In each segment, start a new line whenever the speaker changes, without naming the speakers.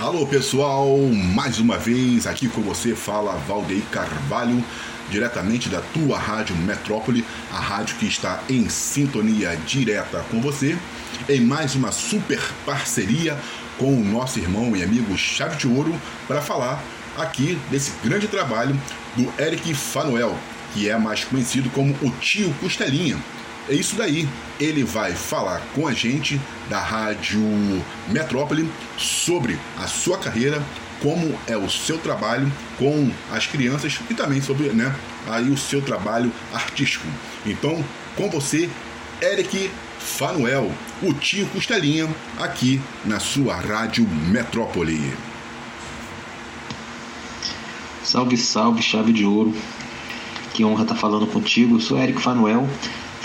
Alô pessoal, mais uma vez aqui com você fala Valdeir Carvalho, diretamente da tua rádio Metrópole, a rádio que está em sintonia direta com você, em mais uma super parceria com o nosso irmão e amigo Chave de Ouro para falar aqui desse grande trabalho do Eric Fanuel, que é mais conhecido como o Tio Costelinha é isso daí. Ele vai falar com a gente da Rádio Metrópole sobre a sua carreira, como é o seu trabalho com as crianças e também sobre né, aí o seu trabalho artístico. Então, com você, Eric Fanuel, o tio Costelinha, aqui na sua Rádio Metrópole.
Salve, salve, chave de ouro. Que honra estar falando contigo. Eu sou Eric Fanuel,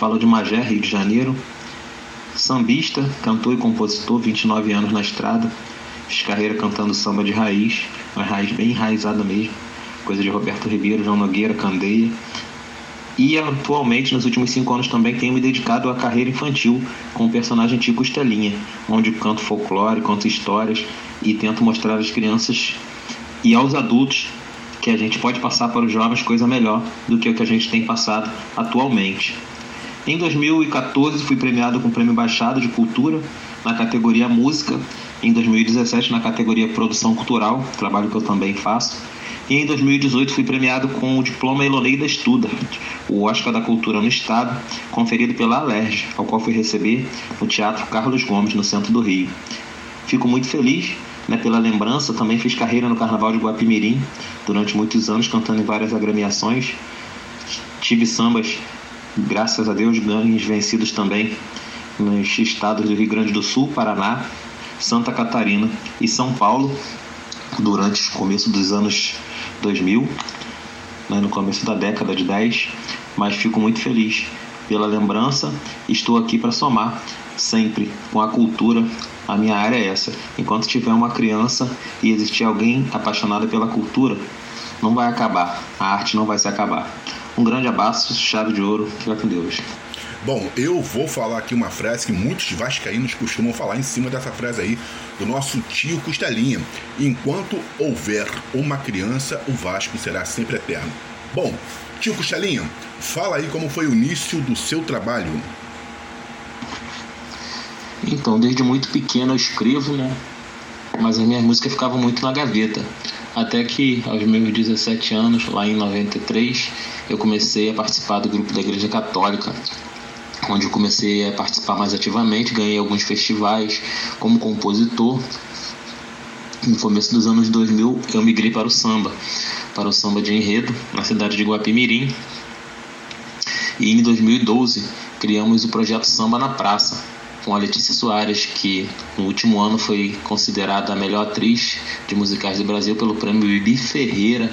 Falo de Magé, Rio de Janeiro. Sambista, cantor e compositor, 29 anos na estrada. Fiz carreira cantando samba de raiz, uma raiz bem enraizada mesmo. Coisa de Roberto Ribeiro, João Nogueira, Candeia. E atualmente, nos últimos cinco anos, também tenho me dedicado à carreira infantil com o personagem Tico Estelinha, onde canto folclore, conto histórias e tento mostrar às crianças e aos adultos que a gente pode passar para os jovens coisa melhor do que o que a gente tem passado atualmente. Em 2014 fui premiado com o Prêmio Baixado de Cultura na categoria Música. Em 2017 na categoria Produção Cultural, trabalho que eu também faço. E em 2018 fui premiado com o diploma Eloneida Estuda, o Oscar da Cultura no Estado, conferido pela Alerj, ao qual fui receber no Teatro Carlos Gomes, no centro do Rio. Fico muito feliz né, pela lembrança, também fiz carreira no Carnaval de Guapimirim durante muitos anos, cantando em várias agremiações. Tive sambas graças a Deus, ganhos vencidos também nos estados do Rio Grande do Sul, Paraná, Santa Catarina e São Paulo durante o começo dos anos 2000, né, no começo da década de 10, mas fico muito feliz pela lembrança. Estou aqui para somar sempre com a cultura. A minha área é essa. Enquanto tiver uma criança e existir alguém apaixonado pela cultura, não vai acabar. A arte não vai se acabar. Um grande abraço, chave de ouro, fica com Deus.
Bom, eu vou falar aqui uma frase que muitos vascaínos costumam falar em cima dessa frase aí, do nosso tio Costelinha. Enquanto houver uma criança, o Vasco será sempre eterno. Bom, tio Costelinha, fala aí como foi o início do seu trabalho.
Então, desde muito pequeno eu escrevo, né? Mas as minhas músicas ficavam muito na gaveta. Até que aos meus 17 anos, lá em 93, eu comecei a participar do grupo da Igreja Católica, onde eu comecei a participar mais ativamente, ganhei alguns festivais como compositor. No começo dos anos 2000, eu migrei para o samba, para o samba de enredo, na cidade de Guapimirim. E em 2012, criamos o projeto Samba na Praça, com a Letícia Soares, que no último ano foi considerada a melhor atriz de musicais do Brasil pelo prêmio Bibi Ferreira,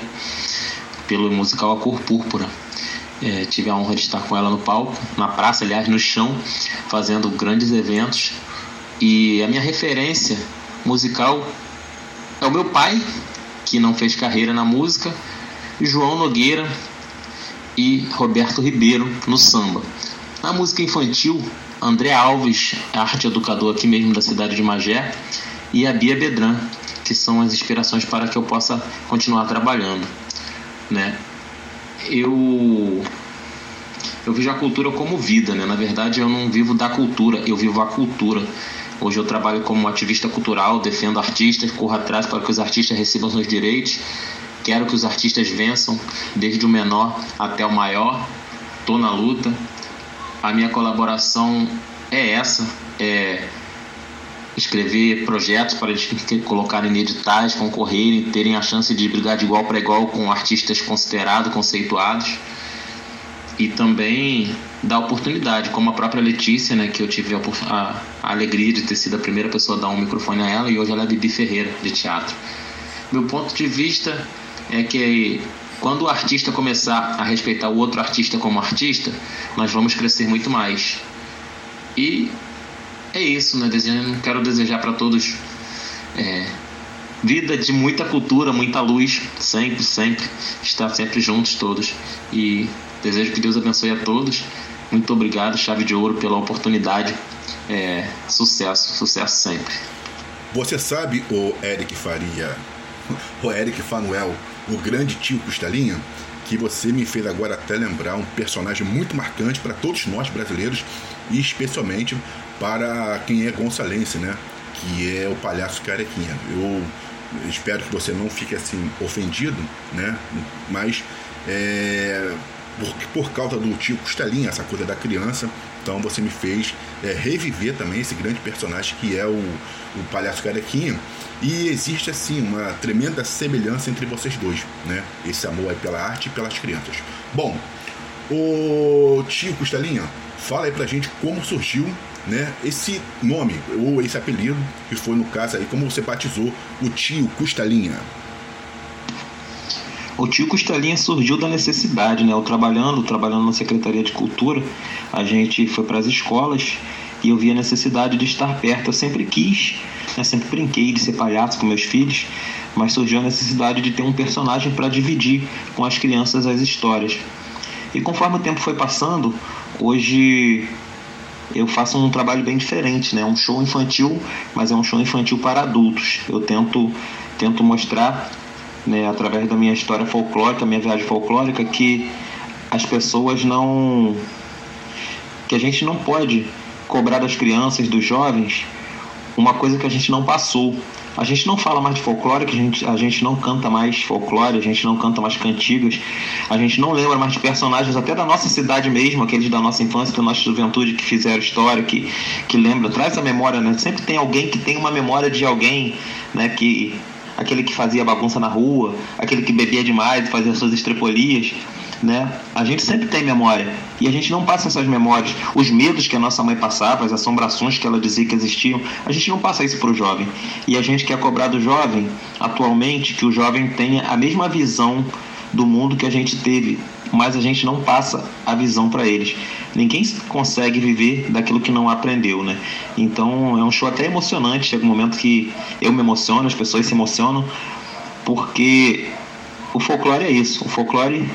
pelo musical A Cor Púrpura. É, tive a honra de estar com ela no palco, na praça, aliás, no chão, fazendo grandes eventos. E a minha referência musical é o meu pai, que não fez carreira na música, João Nogueira e Roberto Ribeiro no samba. Na música infantil, André Alves, arte educador aqui mesmo da cidade de Magé, e a Bia Bedran, que são as inspirações para que eu possa continuar trabalhando, né? Eu eu vejo a cultura como vida, né? Na verdade, eu não vivo da cultura, eu vivo a cultura. Hoje eu trabalho como ativista cultural, defendo artistas, corro atrás para que os artistas recebam seus direitos. Quero que os artistas vençam, desde o menor até o maior. Tô na luta, a minha colaboração é essa, é escrever projetos para eles colocarem em editais, concorrerem, terem a chance de brigar de igual para igual com artistas considerados, conceituados e também dar oportunidade, como a própria Letícia, né, que eu tive a, a, a, alegria de ter sido a primeira pessoa a dar um microfone a ela e hoje ela é Bibi Ferreira de teatro. Meu ponto de vista é que quando o artista começar a respeitar o outro artista como artista, nós vamos crescer muito mais. E é isso, né? Quero desejar para todos é, vida de muita cultura, muita luz, sempre, sempre, estar sempre juntos todos. E desejo que Deus abençoe a todos. Muito obrigado, Chave de Ouro, pela oportunidade. É, sucesso, sucesso sempre.
Você sabe, o Eric Faria, o Eric Fanuel, o grande tio Costelinha, que você me fez agora até lembrar um personagem muito marcante para todos nós brasileiros e especialmente para quem é gonçalense, né? Que é o palhaço carequinha. Eu espero que você não fique assim ofendido, né? Mas é, por, por causa do tio Costelinha, essa coisa da criança, então você me fez é, reviver também esse grande personagem que é o, o Palhaço Carequinha. E existe assim uma tremenda semelhança entre vocês dois, né? Esse amor aí pela arte e pelas crianças. Bom, o tio Costelinha, fala aí pra gente como surgiu né, esse nome ou esse apelido que foi no caso aí como você batizou o tio Costelinha.
O tio Costelinha surgiu da necessidade, né? Eu trabalhando, trabalhando na Secretaria de Cultura, a gente foi para as escolas e eu vi a necessidade de estar perto. Eu sempre quis, né? sempre brinquei de ser palhaço com meus filhos, mas surgiu a necessidade de ter um personagem para dividir com as crianças as histórias. E conforme o tempo foi passando, hoje eu faço um trabalho bem diferente, né? Um show infantil, mas é um show infantil para adultos. Eu tento tento mostrar né, através da minha história folclórica, minha viagem folclórica, que as pessoas não. que a gente não pode cobrar das crianças, dos jovens, uma coisa que a gente não passou. A gente não fala mais de folclore, que a gente, a gente não canta mais folclore, a gente não canta mais cantigas, a gente não lembra mais de personagens até da nossa cidade mesmo, aqueles da nossa infância, da nossa juventude que fizeram história, que, que lembra, traz a memória, né? Sempre tem alguém que tem uma memória de alguém, né, que aquele que fazia bagunça na rua, aquele que bebia demais e fazia suas estrepolias. Né? A gente sempre tem memória e a gente não passa essas memórias, os medos que a nossa mãe passava, as assombrações que ela dizia que existiam, a gente não passa isso para o jovem. E a gente quer cobrar do jovem, atualmente, que o jovem tenha a mesma visão do mundo que a gente teve, mas a gente não passa a visão para eles. Ninguém consegue viver daquilo que não aprendeu, né? Então é um show até emocionante. Chega um momento que eu me emociono, as pessoas se emocionam, porque o folclore é isso. O folclore,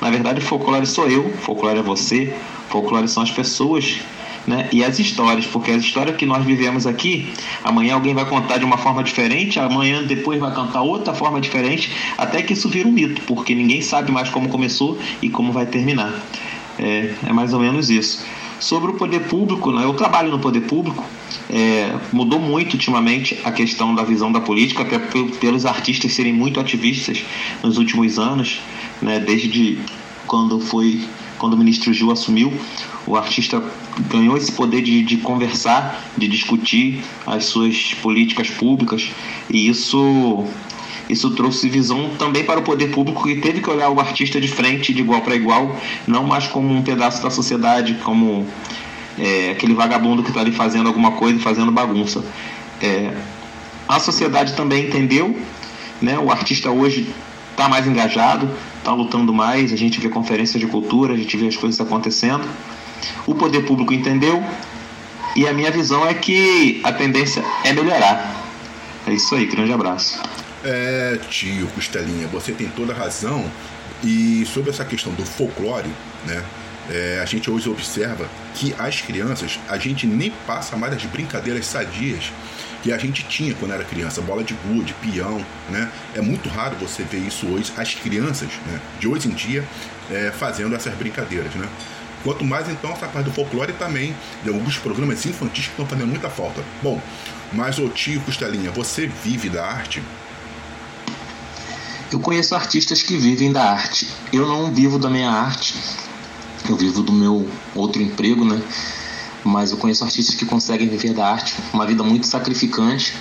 na verdade, o folclore sou eu, o folclore é você, o folclore são as pessoas né? E as histórias, porque as histórias que nós vivemos aqui, amanhã alguém vai contar de uma forma diferente, amanhã depois vai cantar outra forma diferente, até que isso vira um mito, porque ninguém sabe mais como começou e como vai terminar. É, é mais ou menos isso. Sobre o poder público, né? eu trabalho no poder público, é, mudou muito ultimamente a questão da visão da política, até pelos artistas serem muito ativistas nos últimos anos, né? desde quando foi quando o ministro Gil assumiu, o artista ganhou esse poder de, de conversar, de discutir as suas políticas públicas, e isso isso trouxe visão também para o poder público que teve que olhar o artista de frente, de igual para igual, não mais como um pedaço da sociedade, como é, aquele vagabundo que está ali fazendo alguma coisa, fazendo bagunça. É, a sociedade também entendeu, né? O artista hoje está mais engajado, está lutando mais, a gente vê conferências de cultura, a gente vê as coisas acontecendo. O poder público entendeu e a minha visão é que a tendência é melhorar. É isso aí, grande abraço.
É, tio Costelinha, você tem toda a razão. E sobre essa questão do folclore, né? É, a gente hoje observa que as crianças, a gente nem passa mais as brincadeiras sadias que a gente tinha quando era criança, bola de gude, peão, né? É muito raro você ver isso hoje, as crianças né, de hoje em dia é, fazendo essas brincadeiras, né? Quanto mais então essa parte do folclore também, de alguns programas infantis que estão fazendo muita falta. Bom, mas o tio Costelinha, você vive da arte?
Eu conheço artistas que vivem da arte. Eu não vivo da minha arte. Eu vivo do meu outro emprego, né? mas eu conheço artistas que conseguem viver da arte, uma vida muito sacrificante,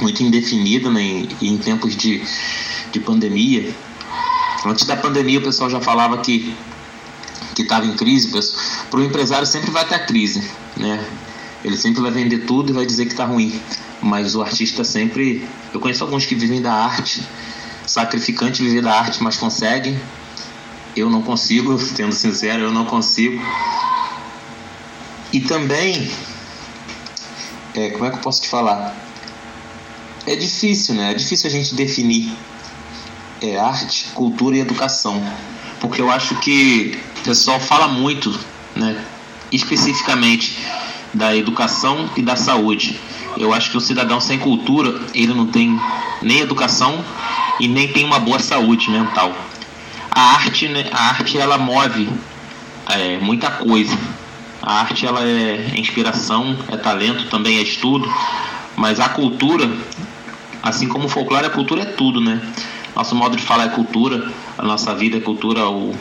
muito indefinida né, em, em tempos de, de pandemia. Antes da pandemia o pessoal já falava que que estava em crise, para o empresário sempre vai ter crise, né? Ele sempre vai vender tudo e vai dizer que está ruim. Mas o artista sempre. Eu conheço alguns que vivem da arte, sacrificante viver da arte, mas conseguem. Eu não consigo, sendo sincero, eu não consigo. E também, é, como é que eu posso te falar? É difícil, né? É difícil a gente definir é, arte, cultura e educação. Porque eu acho que o pessoal fala muito, né? Especificamente da educação e da saúde. Eu acho que o cidadão sem cultura, ele não tem nem educação e nem tem uma boa saúde mental. A arte, né, a arte ela move é, muita coisa. A arte ela é inspiração, é talento, também é estudo, mas a cultura, assim como o folclore, a cultura é tudo, né? Nosso modo de falar é cultura, a nossa vida é cultura, o,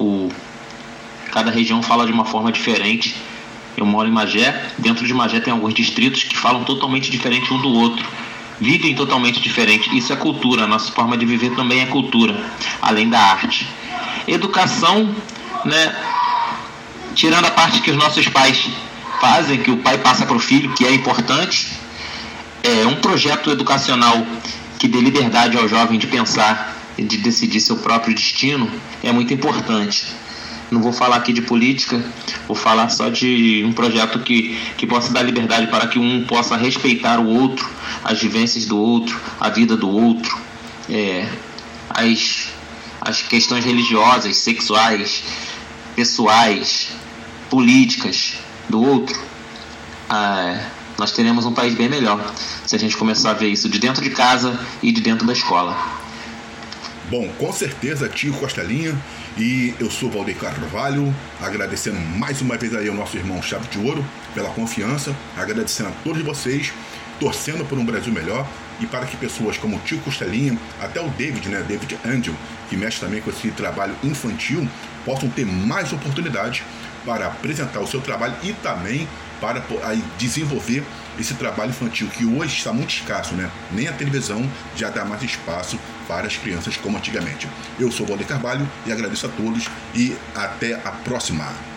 o cada região fala de uma forma diferente. Eu moro em Magé, dentro de Magé tem alguns distritos que falam totalmente diferente um do outro. Vivem totalmente diferente. Isso é cultura, a nossa forma de viver também é cultura, além da arte. Educação, né? Tirando a parte que os nossos pais fazem, que o pai passa para o filho, que é importante, é um projeto educacional que dê liberdade ao jovem de pensar e de decidir seu próprio destino é muito importante. Não vou falar aqui de política, vou falar só de um projeto que, que possa dar liberdade para que um possa respeitar o outro, as vivências do outro, a vida do outro, é, as, as questões religiosas, sexuais, pessoais, políticas do outro. Ah, nós teremos um país bem melhor se a gente começar a ver isso de dentro de casa e de dentro da escola.
Bom, com certeza, tio Costelinha. E eu sou Valdeir Carvalho, agradecendo mais uma vez aí ao nosso irmão Chave de Ouro pela confiança, agradecendo a todos vocês, torcendo por um Brasil melhor e para que pessoas como o tio Costelinha, até o David, né, David Angel, que mexe também com esse trabalho infantil, possam ter mais oportunidades para apresentar o seu trabalho e também para desenvolver esse trabalho infantil que hoje está muito escasso, né? Nem a televisão já dá mais espaço para as crianças como antigamente. Eu sou Valdir Carvalho e agradeço a todos e até a próxima.